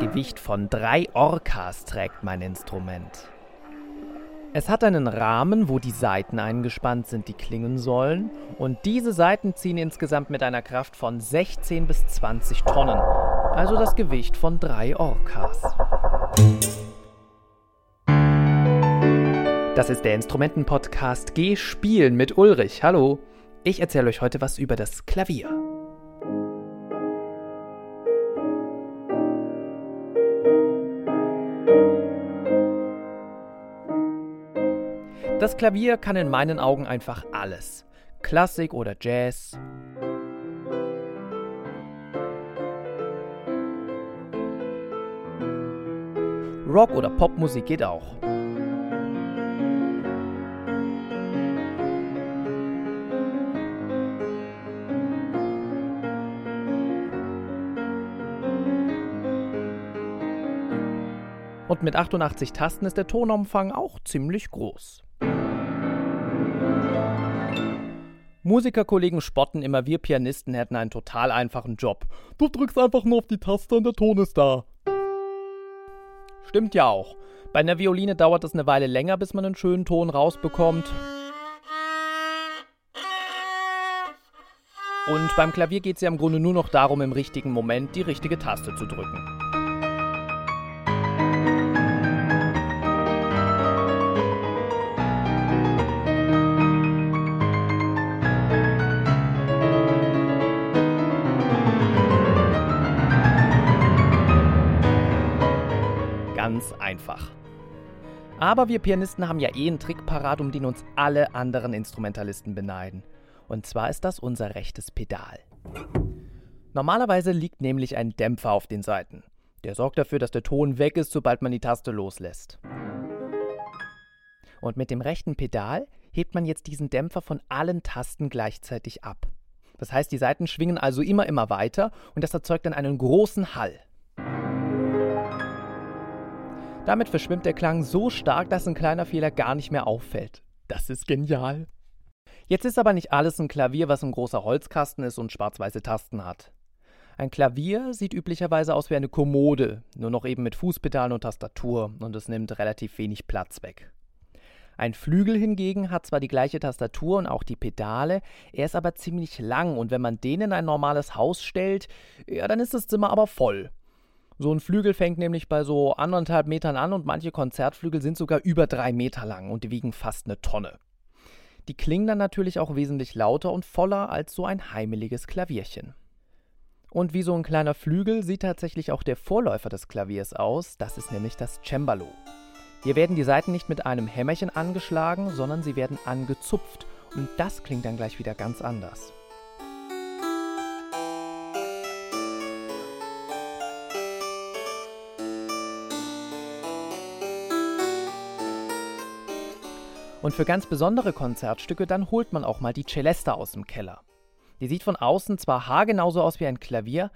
Gewicht von drei Orcas trägt mein Instrument. Es hat einen Rahmen, wo die Saiten eingespannt sind, die klingen sollen. Und diese Saiten ziehen insgesamt mit einer Kraft von 16 bis 20 Tonnen. Also das Gewicht von drei Orcas. Das ist der Instrumenten-Podcast Geh spielen mit Ulrich. Hallo. Ich erzähle euch heute was über das Klavier. Das Klavier kann in meinen Augen einfach alles. Klassik oder Jazz. Rock oder Popmusik geht auch. Und mit 88 Tasten ist der Tonumfang auch ziemlich groß. Musikerkollegen spotten immer, wir Pianisten hätten einen total einfachen Job. Du drückst einfach nur auf die Taste und der Ton ist da. Stimmt ja auch. Bei einer Violine dauert es eine Weile länger, bis man einen schönen Ton rausbekommt. Und beim Klavier geht es ja im Grunde nur noch darum, im richtigen Moment die richtige Taste zu drücken. Einfach. Aber wir Pianisten haben ja eh einen Trick parat, um den uns alle anderen Instrumentalisten beneiden. Und zwar ist das unser rechtes Pedal. Normalerweise liegt nämlich ein Dämpfer auf den Saiten. Der sorgt dafür, dass der Ton weg ist, sobald man die Taste loslässt. Und mit dem rechten Pedal hebt man jetzt diesen Dämpfer von allen Tasten gleichzeitig ab. Das heißt, die Saiten schwingen also immer, immer weiter und das erzeugt dann einen großen Hall. Damit verschwimmt der Klang so stark, dass ein kleiner Fehler gar nicht mehr auffällt. Das ist genial. Jetzt ist aber nicht alles ein Klavier, was ein großer Holzkasten ist und schwarz-weiße Tasten hat. Ein Klavier sieht üblicherweise aus wie eine Kommode, nur noch eben mit Fußpedalen und Tastatur und es nimmt relativ wenig Platz weg. Ein Flügel hingegen hat zwar die gleiche Tastatur und auch die Pedale, er ist aber ziemlich lang und wenn man den in ein normales Haus stellt, ja, dann ist das Zimmer aber voll. So ein Flügel fängt nämlich bei so anderthalb Metern an und manche Konzertflügel sind sogar über drei Meter lang und wiegen fast eine Tonne. Die klingen dann natürlich auch wesentlich lauter und voller als so ein heimeliges Klavierchen. Und wie so ein kleiner Flügel sieht tatsächlich auch der Vorläufer des Klaviers aus, das ist nämlich das Cembalo. Hier werden die Saiten nicht mit einem Hämmerchen angeschlagen, sondern sie werden angezupft und das klingt dann gleich wieder ganz anders. Und für ganz besondere Konzertstücke, dann holt man auch mal die Celesta aus dem Keller. Die sieht von außen zwar haargenauso aus wie ein Klavier,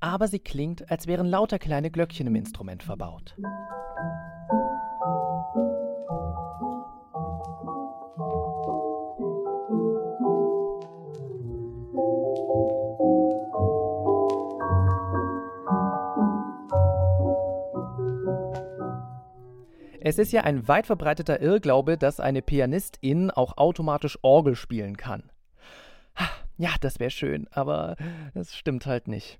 aber sie klingt, als wären lauter kleine Glöckchen im Instrument verbaut. Es ist ja ein weit verbreiteter Irrglaube, dass eine Pianistin auch automatisch Orgel spielen kann. Ja, das wäre schön, aber das stimmt halt nicht.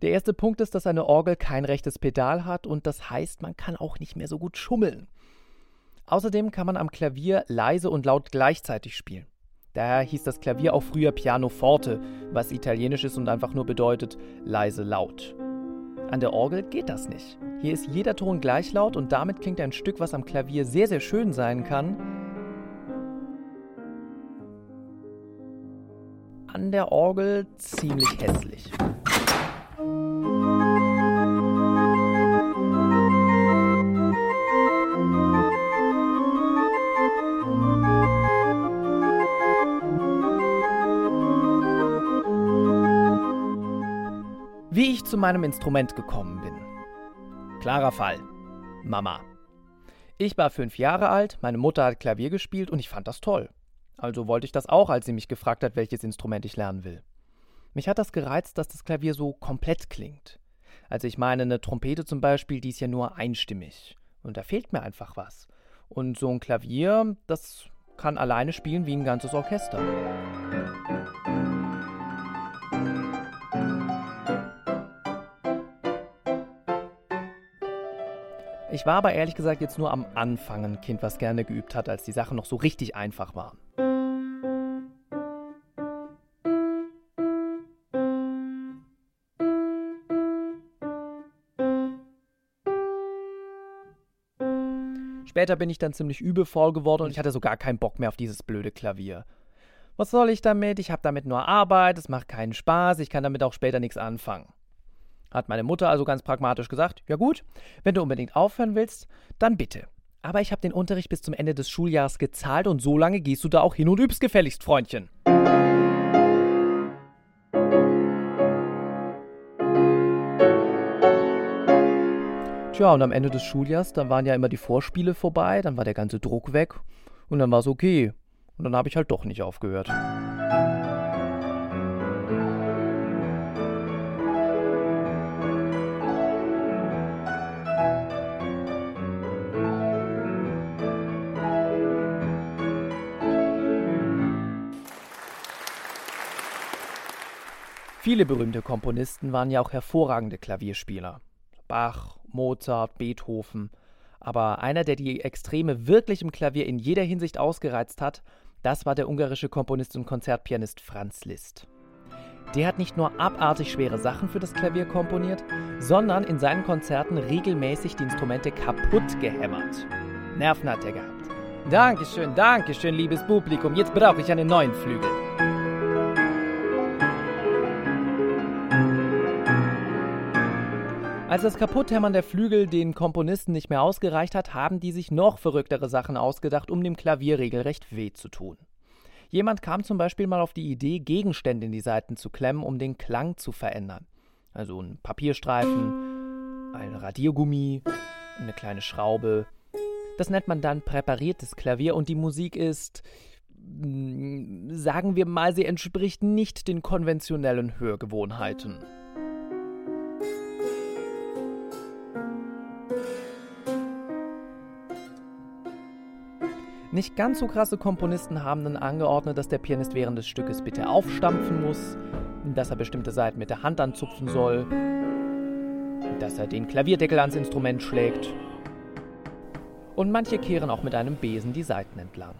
Der erste Punkt ist, dass eine Orgel kein rechtes Pedal hat und das heißt, man kann auch nicht mehr so gut schummeln. Außerdem kann man am Klavier leise und laut gleichzeitig spielen. Daher hieß das Klavier auch früher Pianoforte, was italienisch ist und einfach nur bedeutet leise laut. An der Orgel geht das nicht. Hier ist jeder Ton gleich laut und damit klingt ein Stück, was am Klavier sehr, sehr schön sein kann, an der Orgel ziemlich hässlich. Zu meinem Instrument gekommen bin. Klarer Fall. Mama. Ich war fünf Jahre alt, meine Mutter hat Klavier gespielt und ich fand das toll. Also wollte ich das auch, als sie mich gefragt hat, welches Instrument ich lernen will. Mich hat das gereizt, dass das Klavier so komplett klingt. Also ich meine, eine Trompete zum Beispiel, die ist ja nur einstimmig. Und da fehlt mir einfach was. Und so ein Klavier, das kann alleine spielen wie ein ganzes Orchester. Ich war aber ehrlich gesagt jetzt nur am Anfang ein Kind, was gerne geübt hat, als die Sachen noch so richtig einfach waren. Später bin ich dann ziemlich übelvoll geworden und ich hatte so gar keinen Bock mehr auf dieses blöde Klavier. Was soll ich damit? Ich habe damit nur Arbeit, es macht keinen Spaß, ich kann damit auch später nichts anfangen. Hat meine Mutter also ganz pragmatisch gesagt, ja gut, wenn du unbedingt aufhören willst, dann bitte. Aber ich habe den Unterricht bis zum Ende des Schuljahres gezahlt und so lange gehst du da auch hin und übst gefälligst, Freundchen. Tja, und am Ende des Schuljahres, dann waren ja immer die Vorspiele vorbei, dann war der ganze Druck weg und dann war es okay. Und dann habe ich halt doch nicht aufgehört. Viele berühmte Komponisten waren ja auch hervorragende Klavierspieler. Bach, Mozart, Beethoven. Aber einer, der die Extreme wirklich im Klavier in jeder Hinsicht ausgereizt hat, das war der ungarische Komponist und Konzertpianist Franz Liszt. Der hat nicht nur abartig schwere Sachen für das Klavier komponiert, sondern in seinen Konzerten regelmäßig die Instrumente kaputt gehämmert. Nerven hat er gehabt. Dankeschön, Dankeschön, liebes Publikum. Jetzt brauche ich einen neuen Flügel. Als das Kaputthämmern der Flügel den Komponisten nicht mehr ausgereicht hat, haben die sich noch verrücktere Sachen ausgedacht, um dem Klavier regelrecht weh zu tun. Jemand kam zum Beispiel mal auf die Idee, Gegenstände in die Saiten zu klemmen, um den Klang zu verändern. Also ein Papierstreifen, ein Radiergummi, eine kleine Schraube. Das nennt man dann präpariertes Klavier und die Musik ist, mm, sagen wir mal, sie entspricht nicht den konventionellen Hörgewohnheiten. Nicht ganz so krasse Komponisten haben dann angeordnet, dass der Pianist während des Stückes bitte aufstampfen muss, dass er bestimmte Seiten mit der Hand anzupfen soll, dass er den Klavierdeckel ans Instrument schlägt. Und manche kehren auch mit einem Besen die Seiten entlang.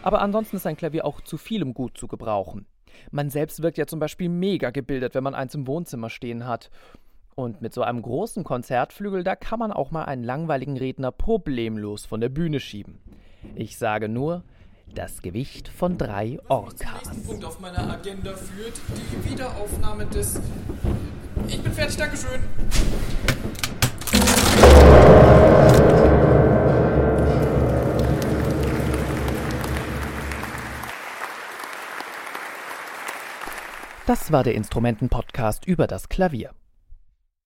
Aber ansonsten ist ein Klavier auch zu vielem gut zu gebrauchen. Man selbst wirkt ja zum Beispiel mega gebildet, wenn man eins im Wohnzimmer stehen hat. Und mit so einem großen Konzertflügel, da kann man auch mal einen langweiligen Redner problemlos von der Bühne schieben. Ich sage nur, das Gewicht von drei Orcas. Der nächsten Punkt auf meiner Agenda führt die Wiederaufnahme des. Ich bin fertig, Dankeschön. Das war der Instrumenten-Podcast über das Klavier.